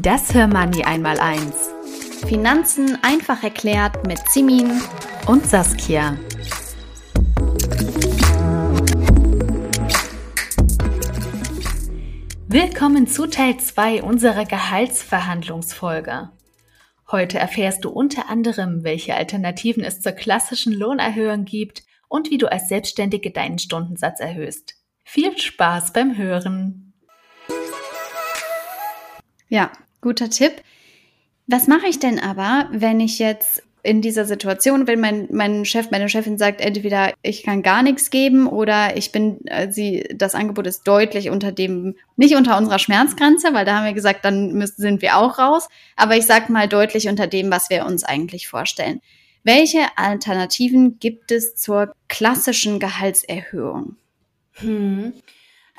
Das Hörmoney einmal eins. Finanzen einfach erklärt mit Simin und Saskia. Willkommen zu Teil 2 unserer Gehaltsverhandlungsfolge. Heute erfährst du unter anderem, welche Alternativen es zur klassischen Lohnerhöhung gibt und wie du als Selbstständige deinen Stundensatz erhöhst. Viel Spaß beim Hören! Ja, guter Tipp. Was mache ich denn aber, wenn ich jetzt in dieser Situation, wenn mein, mein Chef, meine Chefin sagt, entweder ich kann gar nichts geben oder ich bin, äh, sie, das Angebot ist deutlich unter dem, nicht unter unserer Schmerzgrenze, weil da haben wir gesagt, dann müssen, sind wir auch raus, aber ich sag mal deutlich unter dem, was wir uns eigentlich vorstellen. Welche Alternativen gibt es zur klassischen Gehaltserhöhung? Hm.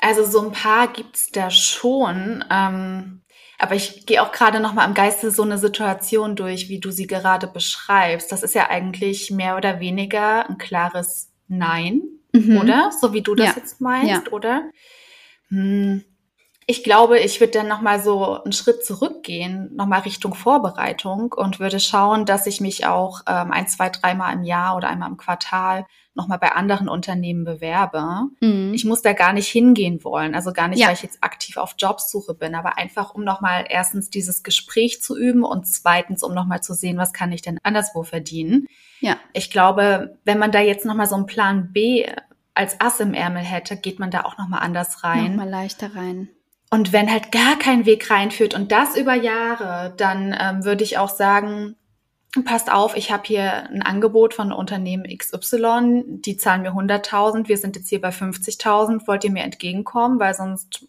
Also so ein paar gibt's da schon. Ähm, aber ich gehe auch gerade noch mal im Geiste so eine Situation durch, wie du sie gerade beschreibst. Das ist ja eigentlich mehr oder weniger ein klares Nein, mhm. oder? So wie du das ja. jetzt meinst, ja. oder? Hm. Ich glaube, ich würde dann noch mal so einen Schritt zurückgehen, noch mal Richtung Vorbereitung und würde schauen, dass ich mich auch ähm, ein, zwei, dreimal im Jahr oder einmal im Quartal nochmal bei anderen Unternehmen bewerbe. Mhm. Ich muss da gar nicht hingehen wollen. Also gar nicht, ja. weil ich jetzt aktiv auf Jobsuche bin, aber einfach, um nochmal erstens dieses Gespräch zu üben und zweitens, um nochmal zu sehen, was kann ich denn anderswo verdienen. Ja. Ich glaube, wenn man da jetzt nochmal so einen Plan B als Ass im Ärmel hätte, geht man da auch nochmal anders rein. Nochmal leichter rein. Und wenn halt gar kein Weg reinführt und das über Jahre, dann ähm, würde ich auch sagen, passt auf, ich habe hier ein Angebot von Unternehmen XY, die zahlen mir 100.000, wir sind jetzt hier bei 50.000, wollt ihr mir entgegenkommen, weil sonst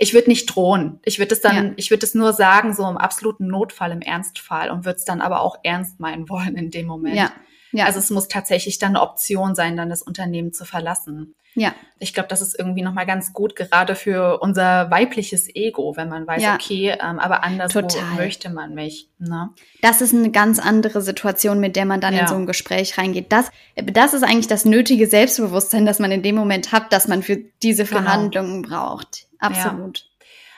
ich würde nicht drohen. Ich würde es dann, ja. ich würde es nur sagen, so im absoluten Notfall, im Ernstfall und würde es dann aber auch ernst meinen wollen in dem Moment. Ja. Ja. Also es muss tatsächlich dann eine Option sein, dann das Unternehmen zu verlassen. Ja. Ich glaube, das ist irgendwie nochmal ganz gut, gerade für unser weibliches Ego, wenn man weiß, ja. okay, ähm, aber anders möchte man mich. Ne? Das ist eine ganz andere Situation, mit der man dann ja. in so ein Gespräch reingeht. Das, das ist eigentlich das nötige Selbstbewusstsein, das man in dem Moment hat, dass man für diese genau. Verhandlungen genau. braucht. Absolut.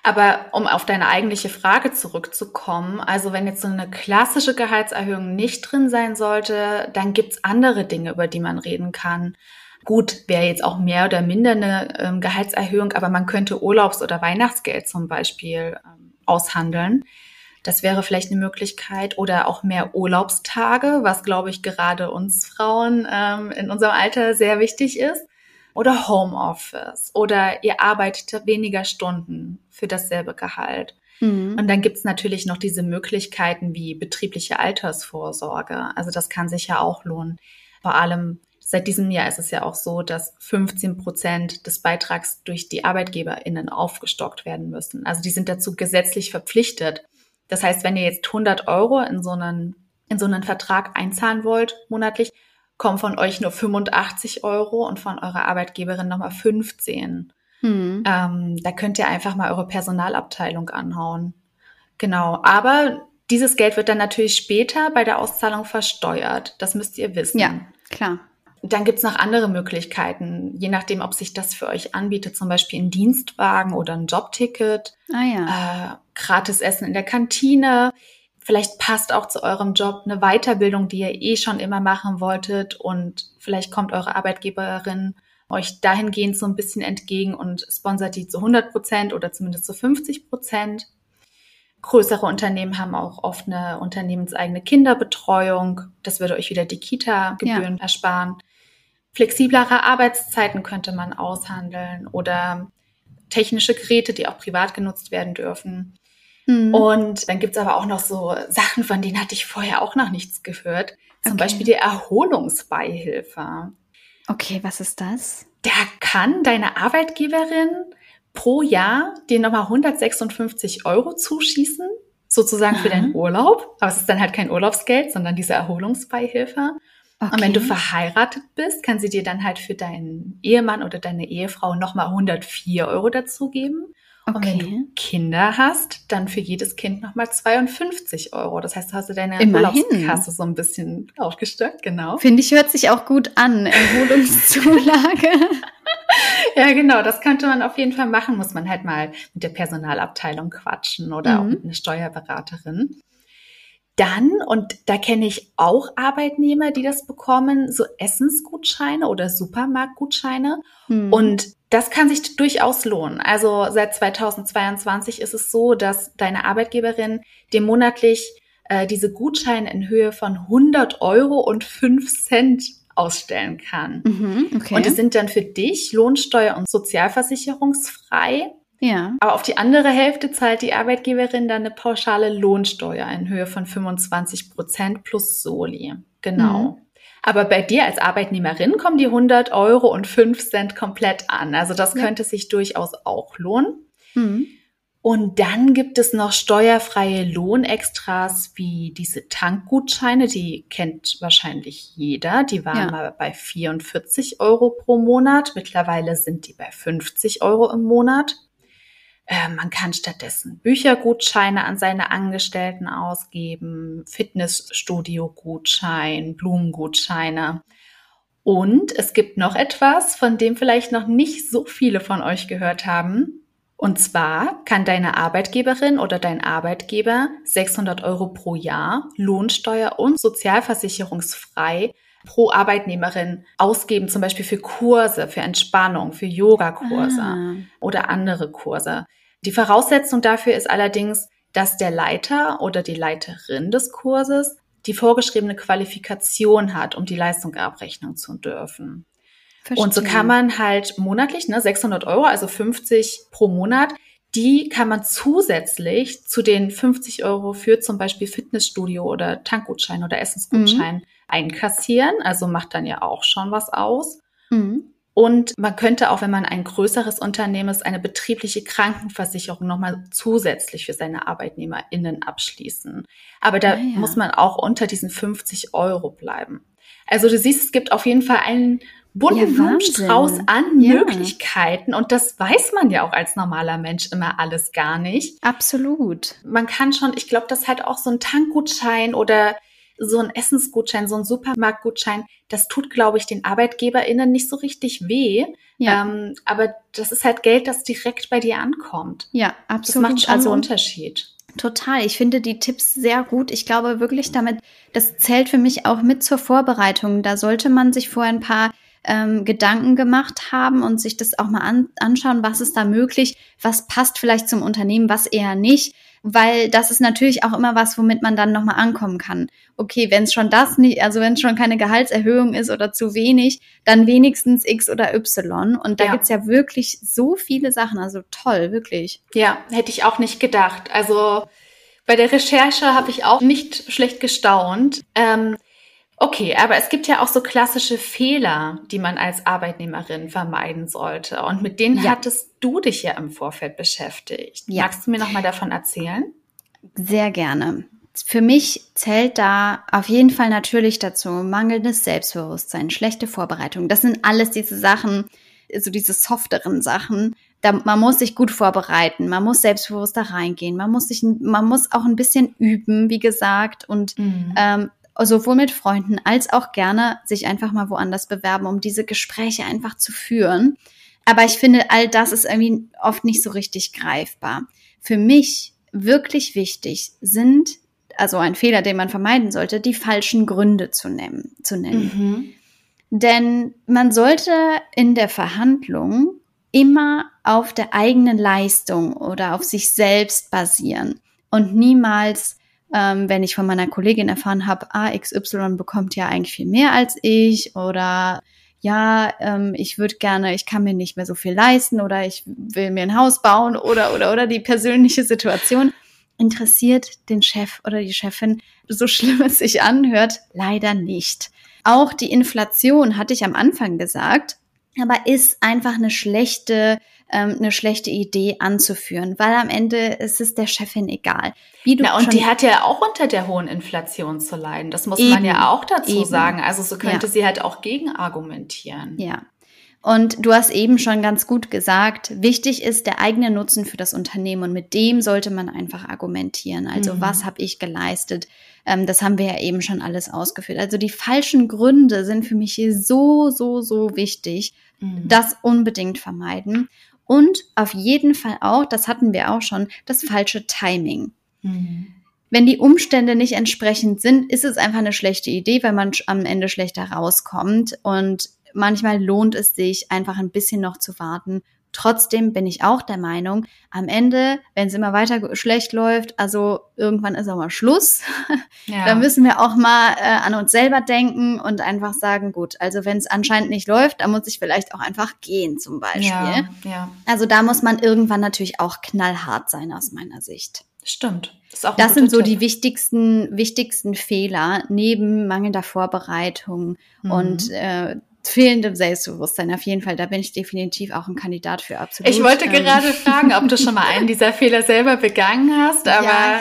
Aber um auf deine eigentliche Frage zurückzukommen, also wenn jetzt so eine klassische Gehaltserhöhung nicht drin sein sollte, dann gibt's andere Dinge, über die man reden kann. Gut, wäre jetzt auch mehr oder minder eine ähm, Gehaltserhöhung, aber man könnte Urlaubs- oder Weihnachtsgeld zum Beispiel ähm, aushandeln. Das wäre vielleicht eine Möglichkeit. Oder auch mehr Urlaubstage, was, glaube ich, gerade uns Frauen ähm, in unserem Alter sehr wichtig ist. Oder Homeoffice. Oder ihr arbeitet weniger Stunden für dasselbe Gehalt. Mhm. Und dann gibt's natürlich noch diese Möglichkeiten wie betriebliche Altersvorsorge. Also das kann sich ja auch lohnen. Vor allem Seit diesem Jahr ist es ja auch so, dass 15 Prozent des Beitrags durch die ArbeitgeberInnen aufgestockt werden müssen. Also die sind dazu gesetzlich verpflichtet. Das heißt, wenn ihr jetzt 100 Euro in so einen, in so einen Vertrag einzahlen wollt, monatlich, kommen von euch nur 85 Euro und von eurer Arbeitgeberin nochmal 15. Hm. Ähm, da könnt ihr einfach mal eure Personalabteilung anhauen. Genau. Aber dieses Geld wird dann natürlich später bei der Auszahlung versteuert. Das müsst ihr wissen. Ja, klar. Dann gibt's noch andere Möglichkeiten, je nachdem, ob sich das für euch anbietet, zum Beispiel ein Dienstwagen oder ein Jobticket, ah, ja. äh, gratis Essen in der Kantine. Vielleicht passt auch zu eurem Job eine Weiterbildung, die ihr eh schon immer machen wolltet und vielleicht kommt eure Arbeitgeberin euch dahingehend so ein bisschen entgegen und sponsert die zu 100 Prozent oder zumindest zu 50 Prozent. Größere Unternehmen haben auch oft eine unternehmenseigene Kinderbetreuung. Das würde euch wieder die Kita-Gebühren ja. ersparen. Flexiblere Arbeitszeiten könnte man aushandeln oder technische Geräte, die auch privat genutzt werden dürfen. Mhm. Und dann gibt's aber auch noch so Sachen, von denen hatte ich vorher auch noch nichts gehört. Zum okay. Beispiel die Erholungsbeihilfe. Okay, was ist das? Da kann deine Arbeitgeberin pro Jahr dir nochmal 156 Euro zuschießen, sozusagen Aha. für deinen Urlaub. Aber es ist dann halt kein Urlaubsgeld, sondern diese Erholungsbeihilfe. Okay. Und wenn du verheiratet bist, kann sie dir dann halt für deinen Ehemann oder deine Ehefrau nochmal 104 Euro dazugeben. Okay. Und wenn du Kinder hast, dann für jedes Kind nochmal 52 Euro. Das heißt, du hast du deine Immerhin. Urlaubskasse so ein bisschen aufgestockt, genau. Finde ich, hört sich auch gut an. Erholungszulage. ja, genau, das könnte man auf jeden Fall machen. Muss man halt mal mit der Personalabteilung quatschen oder mhm. auch mit einer Steuerberaterin. Dann, und da kenne ich auch Arbeitnehmer, die das bekommen, so Essensgutscheine oder Supermarktgutscheine. Hm. Und das kann sich durchaus lohnen. Also seit 2022 ist es so, dass deine Arbeitgeberin dir monatlich äh, diese Gutscheine in Höhe von 100 Euro und 5 Cent ausstellen kann. Mhm, okay. Und die sind dann für dich lohnsteuer- und sozialversicherungsfrei. Ja. Aber auf die andere Hälfte zahlt die Arbeitgeberin dann eine pauschale Lohnsteuer in Höhe von 25 Prozent plus Soli. Genau. Mhm. Aber bei dir als Arbeitnehmerin kommen die 100 Euro und 5 Cent komplett an. Also das ja. könnte sich durchaus auch lohnen. Mhm. Und dann gibt es noch steuerfreie Lohnextras wie diese Tankgutscheine, die kennt wahrscheinlich jeder. Die waren ja. mal bei 44 Euro pro Monat. Mittlerweile sind die bei 50 Euro im Monat. Äh, man kann stattdessen Büchergutscheine an seine Angestellten ausgeben, Fitnessstudio-Gutschein, Blumengutscheine. Und es gibt noch etwas, von dem vielleicht noch nicht so viele von euch gehört haben. Und zwar kann deine Arbeitgeberin oder dein Arbeitgeber 600 Euro pro Jahr Lohnsteuer und sozialversicherungsfrei pro Arbeitnehmerin ausgeben, zum Beispiel für Kurse, für Entspannung, für Yogakurse ah. oder andere Kurse. Die Voraussetzung dafür ist allerdings, dass der Leiter oder die Leiterin des Kurses die vorgeschriebene Qualifikation hat, um die Leistung abrechnen zu dürfen. Verstehe. Und so kann man halt monatlich, ne, 600 Euro, also 50 pro Monat, die kann man zusätzlich zu den 50 Euro für zum Beispiel Fitnessstudio oder Tankgutschein oder Essensgutschein mhm. einkassieren. Also macht dann ja auch schon was aus. Mhm. Und man könnte auch, wenn man ein größeres Unternehmen ist, eine betriebliche Krankenversicherung nochmal zusätzlich für seine ArbeitnehmerInnen abschließen. Aber da ah, ja. muss man auch unter diesen 50 Euro bleiben. Also du siehst, es gibt auf jeden Fall einen bunten ja, Blumenstrauß an ja. Möglichkeiten und das weiß man ja auch als normaler Mensch immer alles gar nicht. Absolut. Man kann schon, ich glaube, das halt auch so ein Tankgutschein oder so ein Essensgutschein, so ein Supermarktgutschein, das tut, glaube ich, den ArbeitgeberInnen nicht so richtig weh. Ja. Ähm, aber das ist halt Geld, das direkt bei dir ankommt. Ja, absolut. Das macht schon also, einen Unterschied. Total. Ich finde die Tipps sehr gut. Ich glaube wirklich damit, das zählt für mich auch mit zur Vorbereitung. Da sollte man sich vorher ein paar ähm, Gedanken gemacht haben und sich das auch mal an, anschauen, was ist da möglich, was passt vielleicht zum Unternehmen, was eher nicht weil das ist natürlich auch immer was, womit man dann nochmal ankommen kann. Okay, wenn es schon das nicht, also wenn es schon keine Gehaltserhöhung ist oder zu wenig, dann wenigstens X oder Y. Und da ja. gibt's ja wirklich so viele Sachen. Also toll, wirklich. Ja, hätte ich auch nicht gedacht. Also bei der Recherche habe ich auch nicht schlecht gestaunt. Ähm, Okay, aber es gibt ja auch so klassische Fehler, die man als Arbeitnehmerin vermeiden sollte. Und mit denen ja. hattest du dich ja im Vorfeld beschäftigt. Ja. Magst du mir nochmal davon erzählen? Sehr gerne. Für mich zählt da auf jeden Fall natürlich dazu mangelndes Selbstbewusstsein, schlechte Vorbereitung. Das sind alles diese Sachen, so diese softeren Sachen. Da, man muss sich gut vorbereiten, man muss selbstbewusst da reingehen, man muss sich, man muss auch ein bisschen üben, wie gesagt, und mhm. ähm, sowohl mit Freunden als auch gerne sich einfach mal woanders bewerben, um diese Gespräche einfach zu führen. Aber ich finde, all das ist irgendwie oft nicht so richtig greifbar. Für mich wirklich wichtig sind, also ein Fehler, den man vermeiden sollte, die falschen Gründe zu nennen. Zu nennen. Mhm. Denn man sollte in der Verhandlung immer auf der eigenen Leistung oder auf sich selbst basieren und niemals ähm, wenn ich von meiner Kollegin erfahren habe, ah, XY bekommt ja eigentlich viel mehr als ich oder ja, ähm, ich würde gerne, ich kann mir nicht mehr so viel leisten oder ich will mir ein Haus bauen oder oder oder die persönliche Situation interessiert den Chef oder die Chefin, so schlimm es sich anhört, leider nicht. Auch die Inflation, hatte ich am Anfang gesagt, aber ist einfach eine schlechte ähm, eine schlechte Idee anzuführen, weil am Ende ist es der Chefin egal. Wie du Na, und die hat ja auch unter der hohen Inflation zu leiden. Das muss eben, man ja auch dazu eben. sagen. Also so könnte ja. sie halt auch gegen argumentieren. Ja. Und du hast eben schon ganz gut gesagt, wichtig ist der eigene Nutzen für das Unternehmen und mit dem sollte man einfach argumentieren. Also mhm. was habe ich geleistet? Ähm, das haben wir ja eben schon alles ausgeführt. Also die falschen Gründe sind für mich hier so, so, so wichtig. Mhm. Das unbedingt vermeiden. Und auf jeden Fall auch, das hatten wir auch schon, das falsche Timing. Mhm. Wenn die Umstände nicht entsprechend sind, ist es einfach eine schlechte Idee, weil man am Ende schlechter rauskommt. Und manchmal lohnt es sich, einfach ein bisschen noch zu warten Trotzdem bin ich auch der Meinung, am Ende, wenn es immer weiter schlecht läuft, also irgendwann ist auch mal Schluss. Ja. da müssen wir auch mal äh, an uns selber denken und einfach sagen, gut, also wenn es anscheinend nicht läuft, dann muss ich vielleicht auch einfach gehen zum Beispiel. Ja, ja. Also da muss man irgendwann natürlich auch knallhart sein aus meiner Sicht. Stimmt. Das, das sind so Tipp. die wichtigsten, wichtigsten Fehler neben mangelnder Vorbereitung mhm. und äh, fehlendem Selbstbewusstsein. Auf jeden Fall, da bin ich definitiv auch ein Kandidat für absolut. Ich wollte ähm, gerade fragen, ob du schon mal einen dieser Fehler selber begangen hast, aber ja.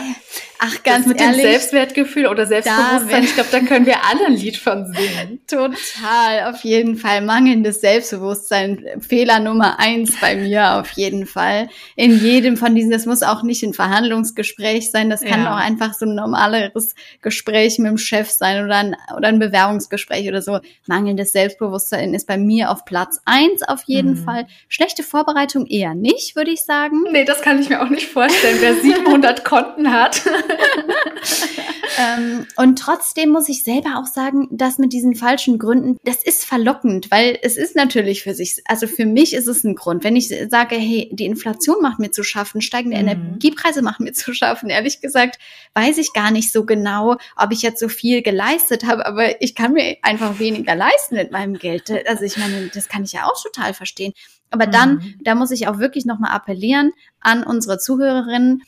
Ach, ganz das mit ehrlich, dem Selbstwertgefühl oder Selbstbewusstsein, ich glaube, da können wir alle ein Lied von singen. Total, auf jeden Fall. Mangelndes Selbstbewusstsein, Fehler Nummer eins bei mir, auf jeden Fall. In jedem von diesen, das muss auch nicht ein Verhandlungsgespräch sein, das kann ja. auch einfach so ein normaleres Gespräch mit dem Chef sein oder ein, oder ein Bewerbungsgespräch oder so. Mangelndes Selbstbewusstsein ist bei mir auf Platz eins auf jeden mhm. Fall. Schlechte Vorbereitung eher nicht, würde ich sagen. Nee, das kann ich mir auch nicht vorstellen, wer 700 Konten hat. ähm, und trotzdem muss ich selber auch sagen, dass mit diesen falschen Gründen, das ist verlockend, weil es ist natürlich für sich, also für mich ist es ein Grund. Wenn ich sage, hey, die Inflation macht mir zu schaffen, steigende mhm. Energiepreise machen mir zu schaffen, ehrlich gesagt, weiß ich gar nicht so genau, ob ich jetzt so viel geleistet habe, aber ich kann mir einfach weniger leisten mit meinem Geld. Also ich meine, das kann ich ja auch total verstehen. Aber dann, mhm. da muss ich auch wirklich nochmal appellieren an unsere Zuhörerinnen,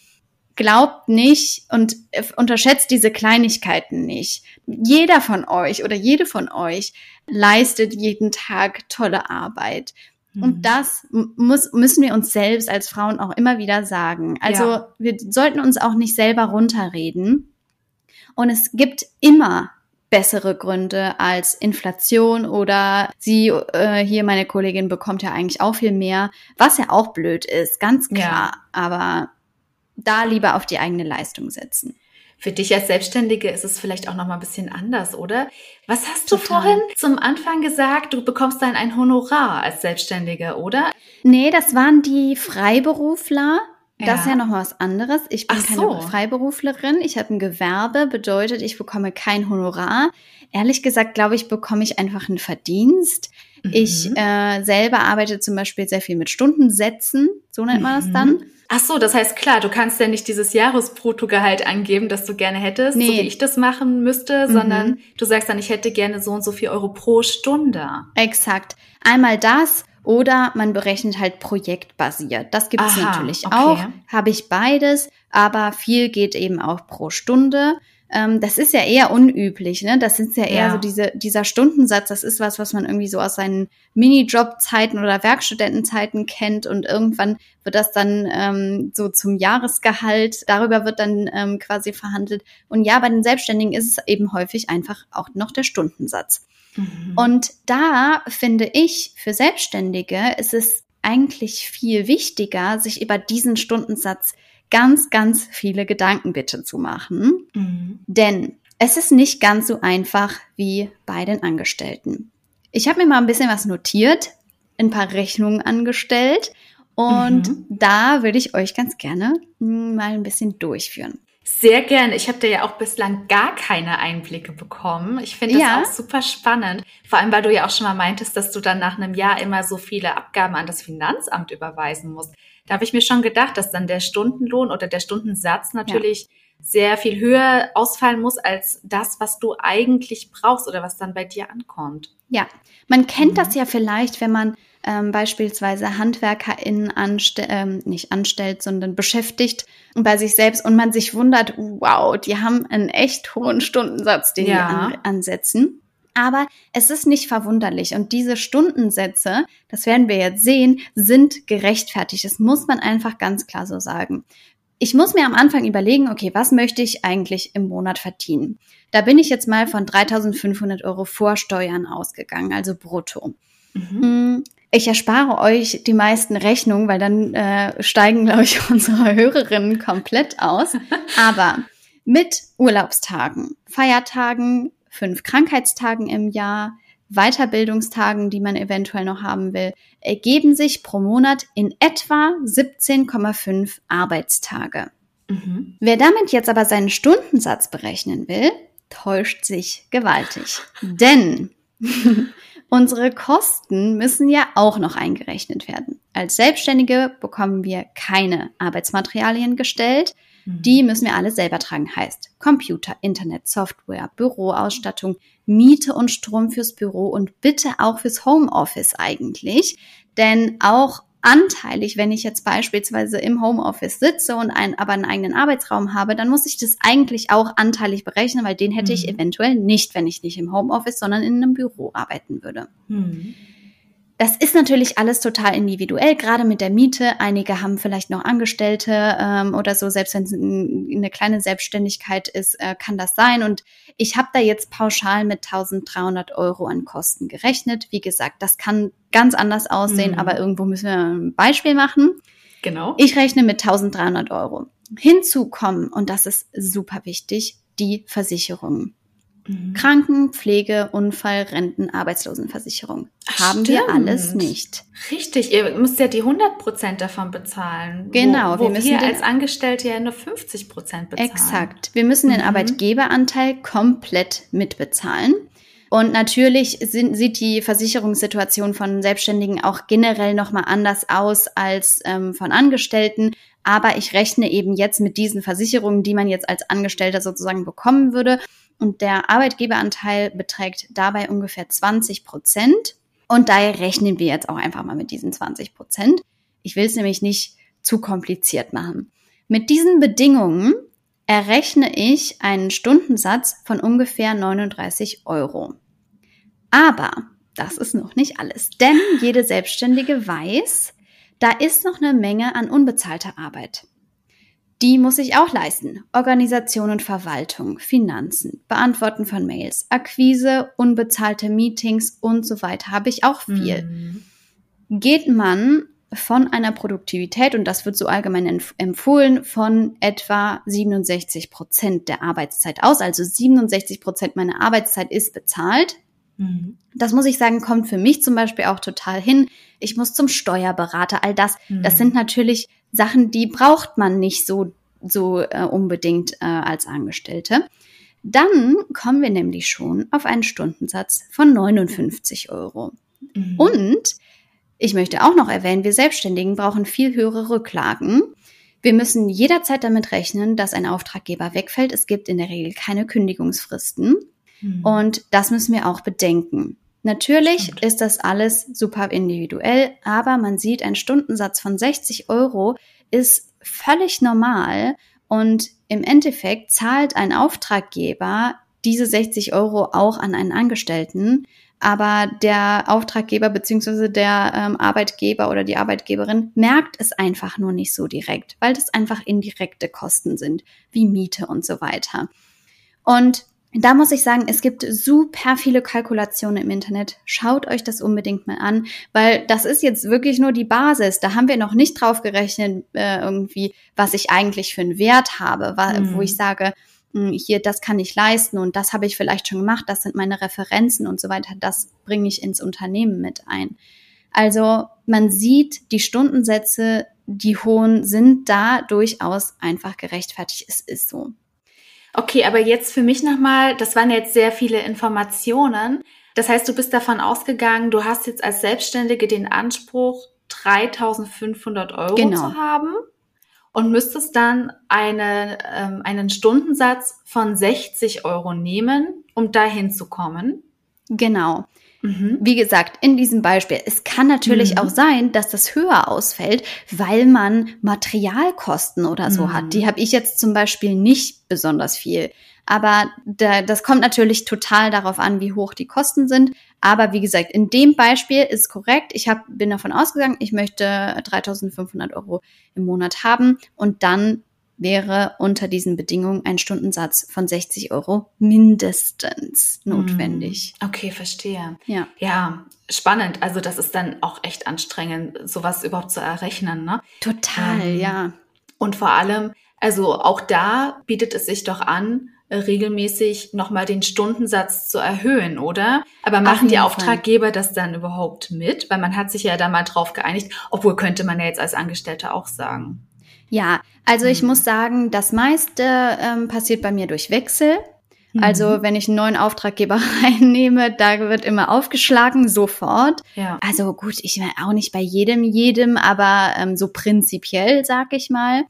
glaubt nicht und unterschätzt diese Kleinigkeiten nicht. Jeder von euch oder jede von euch leistet jeden Tag tolle Arbeit. Mhm. Und das muss, müssen wir uns selbst als Frauen auch immer wieder sagen. Also ja. wir sollten uns auch nicht selber runterreden. Und es gibt immer bessere Gründe als Inflation oder sie, äh, hier meine Kollegin bekommt ja eigentlich auch viel mehr, was ja auch blöd ist, ganz klar. Ja. Aber da lieber auf die eigene Leistung setzen. Für dich als Selbstständige ist es vielleicht auch noch mal ein bisschen anders, oder? Was hast Total. du vorhin zum Anfang gesagt? Du bekommst dann ein Honorar als Selbstständige, oder? Nee, das waren die Freiberufler. Das ja. ist ja noch was anderes. Ich bin Ach keine so. Freiberuflerin. Ich habe ein Gewerbe, bedeutet, ich bekomme kein Honorar. Ehrlich gesagt, glaube ich, bekomme ich einfach einen Verdienst. Mhm. Ich äh, selber arbeite zum Beispiel sehr viel mit Stundensätzen, so nennt man das mhm. dann. Ach so, das heißt klar, du kannst ja nicht dieses Jahresbruttogehalt angeben, das du gerne hättest, nee. so wie ich das machen müsste, mhm. sondern du sagst dann, ich hätte gerne so und so viel Euro pro Stunde. Exakt. Einmal das oder man berechnet halt projektbasiert. Das gibt es natürlich okay. auch. Habe ich beides, aber viel geht eben auch pro Stunde. Ähm, das ist ja eher unüblich, ne? Das ist ja eher ja. so diese, dieser Stundensatz, das ist was, was man irgendwie so aus seinen Minijob-Zeiten oder Werkstudentenzeiten kennt und irgendwann wird das dann ähm, so zum Jahresgehalt, darüber wird dann ähm, quasi verhandelt. Und ja, bei den Selbstständigen ist es eben häufig einfach auch noch der Stundensatz. Mhm. Und da finde ich, für Selbstständige ist es eigentlich viel wichtiger, sich über diesen Stundensatz ganz, ganz viele Gedanken bitte zu machen. Mhm. Denn es ist nicht ganz so einfach wie bei den Angestellten. Ich habe mir mal ein bisschen was notiert, ein paar Rechnungen angestellt und mhm. da würde ich euch ganz gerne hm, mal ein bisschen durchführen. Sehr gerne. Ich habe da ja auch bislang gar keine Einblicke bekommen. Ich finde das ja. auch super spannend. Vor allem, weil du ja auch schon mal meintest, dass du dann nach einem Jahr immer so viele Abgaben an das Finanzamt überweisen musst. Da habe ich mir schon gedacht, dass dann der Stundenlohn oder der Stundensatz natürlich ja. sehr viel höher ausfallen muss als das, was du eigentlich brauchst oder was dann bei dir ankommt. Ja, man kennt mhm. das ja vielleicht, wenn man ähm, beispielsweise HandwerkerInnen anste ähm, nicht anstellt, sondern beschäftigt bei sich selbst und man sich wundert, wow, die haben einen echt hohen Stundensatz, den ja. die an ansetzen. Aber es ist nicht verwunderlich. Und diese Stundensätze, das werden wir jetzt sehen, sind gerechtfertigt. Das muss man einfach ganz klar so sagen. Ich muss mir am Anfang überlegen, okay, was möchte ich eigentlich im Monat verdienen? Da bin ich jetzt mal von 3500 Euro vor Steuern ausgegangen, also brutto. Mhm. Hm, ich erspare euch die meisten Rechnungen, weil dann äh, steigen, glaube ich, unsere Hörerinnen komplett aus. Aber mit Urlaubstagen, Feiertagen, fünf Krankheitstagen im Jahr, Weiterbildungstagen, die man eventuell noch haben will, ergeben sich pro Monat in etwa 17,5 Arbeitstage. Mhm. Wer damit jetzt aber seinen Stundensatz berechnen will, täuscht sich gewaltig. Denn unsere Kosten müssen ja auch noch eingerechnet werden. Als Selbstständige bekommen wir keine Arbeitsmaterialien gestellt. Mhm. Die müssen wir alle selber tragen. Heißt Computer, Internet, Software, Büroausstattung, Miete und Strom fürs Büro und bitte auch fürs Homeoffice eigentlich. Denn auch anteilig, wenn ich jetzt beispielsweise im Homeoffice sitze und ein, aber einen eigenen Arbeitsraum habe, dann muss ich das eigentlich auch anteilig berechnen, weil den hätte mhm. ich eventuell nicht, wenn ich nicht im Homeoffice, sondern in einem Büro arbeiten würde. Mhm. Das ist natürlich alles total individuell, gerade mit der Miete. Einige haben vielleicht noch Angestellte ähm, oder so, selbst wenn es eine kleine Selbstständigkeit ist, äh, kann das sein. Und ich habe da jetzt pauschal mit 1300 Euro an Kosten gerechnet. Wie gesagt, das kann ganz anders aussehen, mhm. aber irgendwo müssen wir ein Beispiel machen. Genau. Ich rechne mit 1300 Euro. Hinzu kommen, und das ist super wichtig, die Versicherungen. Mhm. Kranken, Pflege, Unfall, Renten, Arbeitslosenversicherung. Haben Stimmt. wir alles nicht. Richtig, ihr müsst ja die 100 Prozent davon bezahlen. Genau. Wo, wo wir müssen wir als Angestellte ja nur 50 Prozent bezahlen. Exakt. Wir müssen den mhm. Arbeitgeberanteil komplett mitbezahlen. Und natürlich sind, sieht die Versicherungssituation von Selbstständigen auch generell nochmal anders aus als ähm, von Angestellten. Aber ich rechne eben jetzt mit diesen Versicherungen, die man jetzt als Angestellter sozusagen bekommen würde. Und der Arbeitgeberanteil beträgt dabei ungefähr 20 Prozent. Und daher rechnen wir jetzt auch einfach mal mit diesen 20 Prozent. Ich will es nämlich nicht zu kompliziert machen. Mit diesen Bedingungen errechne ich einen Stundensatz von ungefähr 39 Euro. Aber das ist noch nicht alles, denn jede Selbstständige weiß, da ist noch eine Menge an unbezahlter Arbeit. Die muss ich auch leisten. Organisation und Verwaltung, Finanzen, Beantworten von Mails, Akquise, unbezahlte Meetings und so weiter habe ich auch viel. Mhm. Geht man von einer Produktivität, und das wird so allgemein empfohlen, von etwa 67 Prozent der Arbeitszeit aus. Also 67 Prozent meiner Arbeitszeit ist bezahlt. Mhm. Das muss ich sagen, kommt für mich zum Beispiel auch total hin. Ich muss zum Steuerberater, all das. Mhm. Das sind natürlich Sachen, die braucht man nicht so, so äh, unbedingt äh, als Angestellte. Dann kommen wir nämlich schon auf einen Stundensatz von 59 Euro. Mhm. Und ich möchte auch noch erwähnen, wir Selbstständigen brauchen viel höhere Rücklagen. Wir müssen jederzeit damit rechnen, dass ein Auftraggeber wegfällt. Es gibt in der Regel keine Kündigungsfristen. Mhm. Und das müssen wir auch bedenken. Natürlich Stimmt. ist das alles super individuell, aber man sieht, ein Stundensatz von 60 Euro ist völlig normal und im Endeffekt zahlt ein Auftraggeber diese 60 Euro auch an einen Angestellten, aber der Auftraggeber beziehungsweise der ähm, Arbeitgeber oder die Arbeitgeberin merkt es einfach nur nicht so direkt, weil das einfach indirekte Kosten sind, wie Miete und so weiter. Und da muss ich sagen, es gibt super viele Kalkulationen im Internet. Schaut euch das unbedingt mal an, weil das ist jetzt wirklich nur die Basis. Da haben wir noch nicht drauf gerechnet, äh, irgendwie, was ich eigentlich für einen Wert habe, mhm. wo ich sage, mh, hm, hier, das kann ich leisten und das habe ich vielleicht schon gemacht, das sind meine Referenzen und so weiter. Das bringe ich ins Unternehmen mit ein. Also man sieht, die Stundensätze, die hohen, sind da durchaus einfach gerechtfertigt. Es ist so. Okay, aber jetzt für mich nochmal, das waren jetzt sehr viele Informationen. Das heißt, du bist davon ausgegangen, du hast jetzt als Selbstständige den Anspruch, 3500 Euro genau. zu haben und müsstest dann eine, ähm, einen Stundensatz von 60 Euro nehmen, um dahin zu kommen. Genau. Mhm. Wie gesagt, in diesem Beispiel, es kann natürlich mhm. auch sein, dass das höher ausfällt, weil man Materialkosten oder so mhm. hat. Die habe ich jetzt zum Beispiel nicht besonders viel. Aber da, das kommt natürlich total darauf an, wie hoch die Kosten sind. Aber wie gesagt, in dem Beispiel ist korrekt. Ich hab, bin davon ausgegangen, ich möchte 3.500 Euro im Monat haben und dann wäre unter diesen Bedingungen ein Stundensatz von 60 Euro mindestens notwendig. Hm. Okay, verstehe. Ja. Ja, spannend. Also das ist dann auch echt anstrengend, sowas überhaupt zu errechnen, ne? Total, ähm, ja. Und vor allem, also auch da bietet es sich doch an, regelmäßig nochmal den Stundensatz zu erhöhen, oder? Aber machen die Auftraggeber Fall. das dann überhaupt mit? Weil man hat sich ja da mal drauf geeinigt, obwohl könnte man ja jetzt als Angestellter auch sagen. Ja, also ich mhm. muss sagen, das meiste ähm, passiert bei mir durch Wechsel. Mhm. Also wenn ich einen neuen Auftraggeber reinnehme, da wird immer aufgeschlagen, sofort. Ja. Also gut, ich meine auch nicht bei jedem, jedem, aber ähm, so prinzipiell, sag ich mal.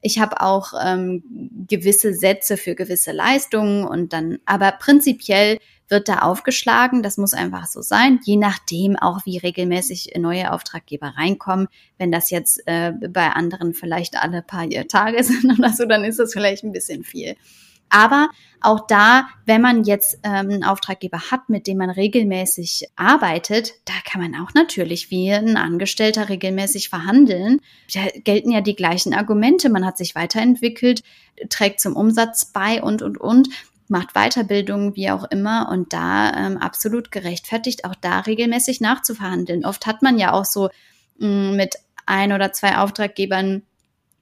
Ich habe auch ähm, gewisse Sätze für gewisse Leistungen und dann, aber prinzipiell wird da aufgeschlagen. Das muss einfach so sein, je nachdem auch, wie regelmäßig neue Auftraggeber reinkommen. Wenn das jetzt äh, bei anderen vielleicht alle paar Tage sind oder so, dann ist das vielleicht ein bisschen viel. Aber auch da, wenn man jetzt ähm, einen Auftraggeber hat, mit dem man regelmäßig arbeitet, da kann man auch natürlich wie ein Angestellter regelmäßig verhandeln. Da gelten ja die gleichen Argumente. Man hat sich weiterentwickelt, trägt zum Umsatz bei und, und, und macht Weiterbildung, wie auch immer, und da ähm, absolut gerechtfertigt, auch da regelmäßig nachzuverhandeln. Oft hat man ja auch so mh, mm, mit ein oder zwei Auftraggebern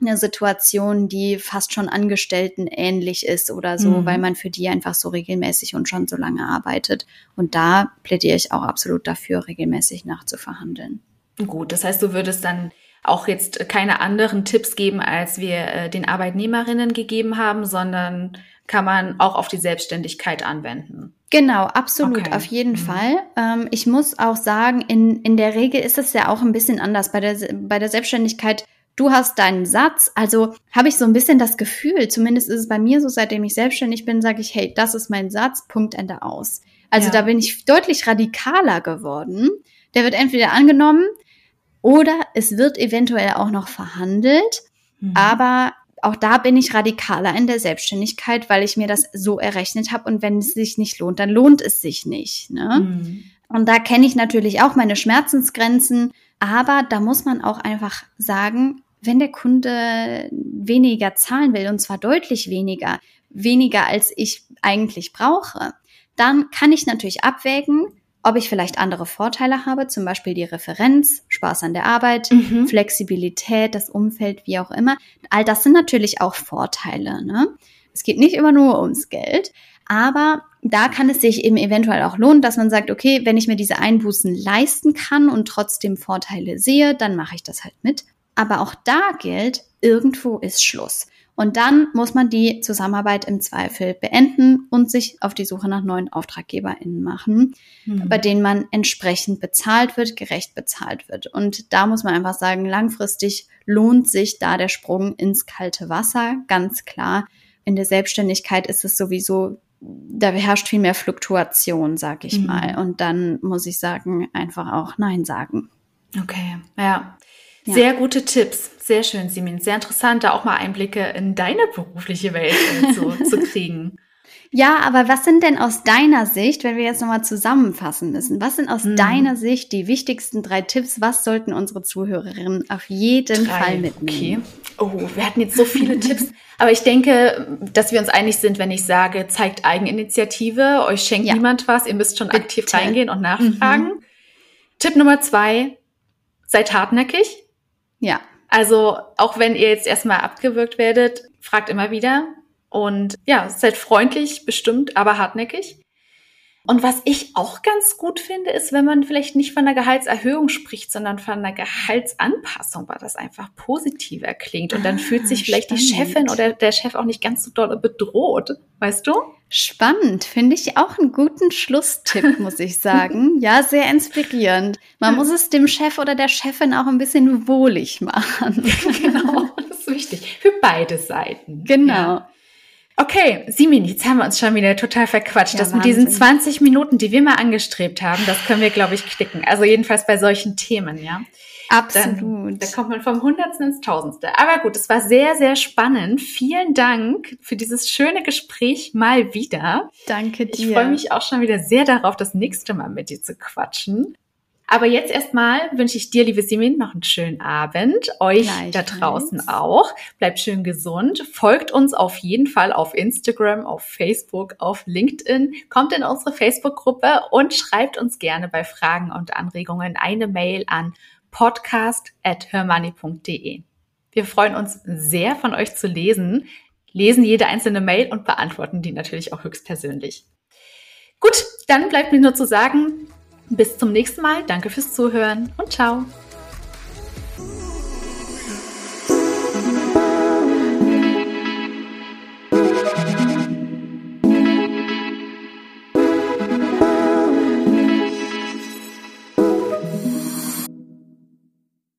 eine Situation, die fast schon Angestellten ähnlich ist oder so, mhm. weil man für die einfach so regelmäßig und schon so lange arbeitet. Und da plädiere ich auch absolut dafür, regelmäßig nachzuverhandeln. Gut, das heißt, du würdest dann auch jetzt keine anderen Tipps geben, als wir äh, den Arbeitnehmerinnen gegeben haben, sondern kann man auch auf die Selbstständigkeit anwenden. Genau, absolut, okay. auf jeden mhm. Fall. Ähm, ich muss auch sagen, in, in der Regel ist es ja auch ein bisschen anders. Bei der, bei der Selbstständigkeit, du hast deinen Satz, also habe ich so ein bisschen das Gefühl, zumindest ist es bei mir so, seitdem ich selbstständig bin, sage ich, hey, das ist mein Satz, Punkt, Ende aus. Also ja. da bin ich deutlich radikaler geworden. Der wird entweder angenommen oder es wird eventuell auch noch verhandelt. Mhm. Aber auch da bin ich radikaler in der Selbstständigkeit, weil ich mir das so errechnet habe und wenn es sich nicht lohnt, dann lohnt es sich nicht. Ne? Mhm. Und da kenne ich natürlich auch meine Schmerzensgrenzen, aber da muss man auch einfach sagen, wenn der Kunde weniger zahlen will, und zwar deutlich weniger, weniger als ich eigentlich brauche, dann kann ich natürlich abwägen, ob ich vielleicht andere Vorteile habe, zum Beispiel die Referenz, Spaß an der Arbeit, mhm. Flexibilität, das Umfeld, wie auch immer. All das sind natürlich auch Vorteile. Ne? Es geht nicht immer nur ums Geld, aber da kann es sich eben eventuell auch lohnen, dass man sagt, okay, wenn ich mir diese Einbußen leisten kann und trotzdem Vorteile sehe, dann mache ich das halt mit. Aber auch da gilt, irgendwo ist Schluss. Und dann muss man die Zusammenarbeit im Zweifel beenden und sich auf die Suche nach neuen AuftraggeberInnen machen, mhm. bei denen man entsprechend bezahlt wird, gerecht bezahlt wird. Und da muss man einfach sagen, langfristig lohnt sich da der Sprung ins kalte Wasser, ganz klar. In der Selbstständigkeit ist es sowieso da herrscht viel mehr Fluktuation, sag ich mhm. mal. Und dann muss ich sagen, einfach auch Nein sagen. Okay, ja. Ja. Sehr gute Tipps. Sehr schön, Simin. Sehr interessant, da auch mal Einblicke in deine berufliche Welt zu, zu kriegen. Ja, aber was sind denn aus deiner Sicht, wenn wir jetzt nochmal zusammenfassen müssen, was sind aus hm. deiner Sicht die wichtigsten drei Tipps? Was sollten unsere Zuhörerinnen auf jeden drei. Fall mitnehmen? Okay. Oh, wir hatten jetzt so viele Tipps. Aber ich denke, dass wir uns einig sind, wenn ich sage, zeigt Eigeninitiative, euch schenkt ja. niemand was, ihr müsst schon Bitte. aktiv reingehen und nachfragen. Mhm. Tipp Nummer zwei, seid hartnäckig. Ja. Also auch wenn ihr jetzt erstmal abgewürgt werdet, fragt immer wieder und ja, seid freundlich, bestimmt, aber hartnäckig. Und was ich auch ganz gut finde, ist, wenn man vielleicht nicht von einer Gehaltserhöhung spricht, sondern von einer Gehaltsanpassung, weil das einfach positiver klingt. Und dann ah, fühlt sich vielleicht spannend. die Chefin oder der Chef auch nicht ganz so doll bedroht, weißt du? Spannend, finde ich auch einen guten Schlusstipp, muss ich sagen. Ja, sehr inspirierend. Man muss es dem Chef oder der Chefin auch ein bisschen wohlig machen. genau, das ist wichtig. Für beide Seiten. Genau. Ja. Okay, Simin, jetzt haben wir uns schon wieder total verquatscht. Ja, das Wahnsinn. mit diesen 20 Minuten, die wir mal angestrebt haben, das können wir, glaube ich, knicken. Also jedenfalls bei solchen Themen, ja. Absolut. da kommt man vom Hundertsten ins Tausendste. Aber gut, es war sehr, sehr spannend. Vielen Dank für dieses schöne Gespräch mal wieder. Danke dir. Ich freue mich auch schon wieder sehr darauf, das nächste Mal mit dir zu quatschen. Aber jetzt erstmal wünsche ich dir, liebe Simin, noch einen schönen Abend. Euch da draußen auch. Bleibt schön gesund. Folgt uns auf jeden Fall auf Instagram, auf Facebook, auf LinkedIn. Kommt in unsere Facebook-Gruppe und schreibt uns gerne bei Fragen und Anregungen eine Mail an podcast.hermoney.de. Wir freuen uns sehr, von euch zu lesen, lesen jede einzelne Mail und beantworten die natürlich auch höchstpersönlich. Gut, dann bleibt mir nur zu sagen, bis zum nächsten Mal. Danke fürs Zuhören und ciao.